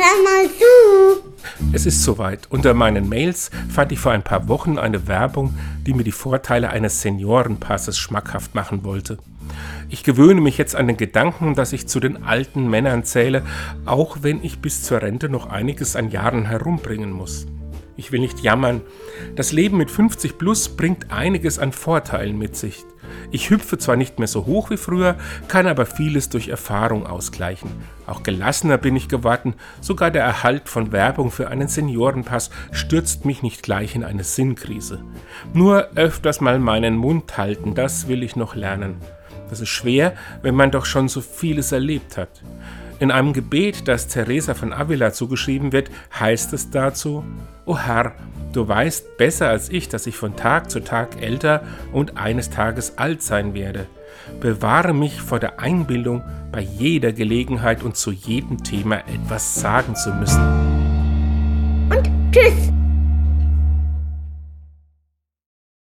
Hör mal zu! Es ist soweit. Unter meinen Mails fand ich vor ein paar Wochen eine Werbung, die mir die Vorteile eines Seniorenpasses schmackhaft machen wollte. Ich gewöhne mich jetzt an den Gedanken, dass ich zu den alten Männern zähle, auch wenn ich bis zur Rente noch einiges an Jahren herumbringen muss. Ich will nicht jammern. Das Leben mit 50 plus bringt einiges an Vorteilen mit sich. Ich hüpfe zwar nicht mehr so hoch wie früher, kann aber vieles durch Erfahrung ausgleichen. Auch gelassener bin ich geworden, sogar der Erhalt von Werbung für einen Seniorenpass stürzt mich nicht gleich in eine Sinnkrise. Nur öfters mal meinen Mund halten, das will ich noch lernen. Das ist schwer, wenn man doch schon so vieles erlebt hat. In einem Gebet, das Teresa von Avila zugeschrieben wird, heißt es dazu, O Herr, du weißt besser als ich, dass ich von Tag zu Tag älter und eines Tages alt sein werde. Bewahre mich vor der Einbildung, bei jeder Gelegenheit und zu jedem Thema etwas sagen zu müssen.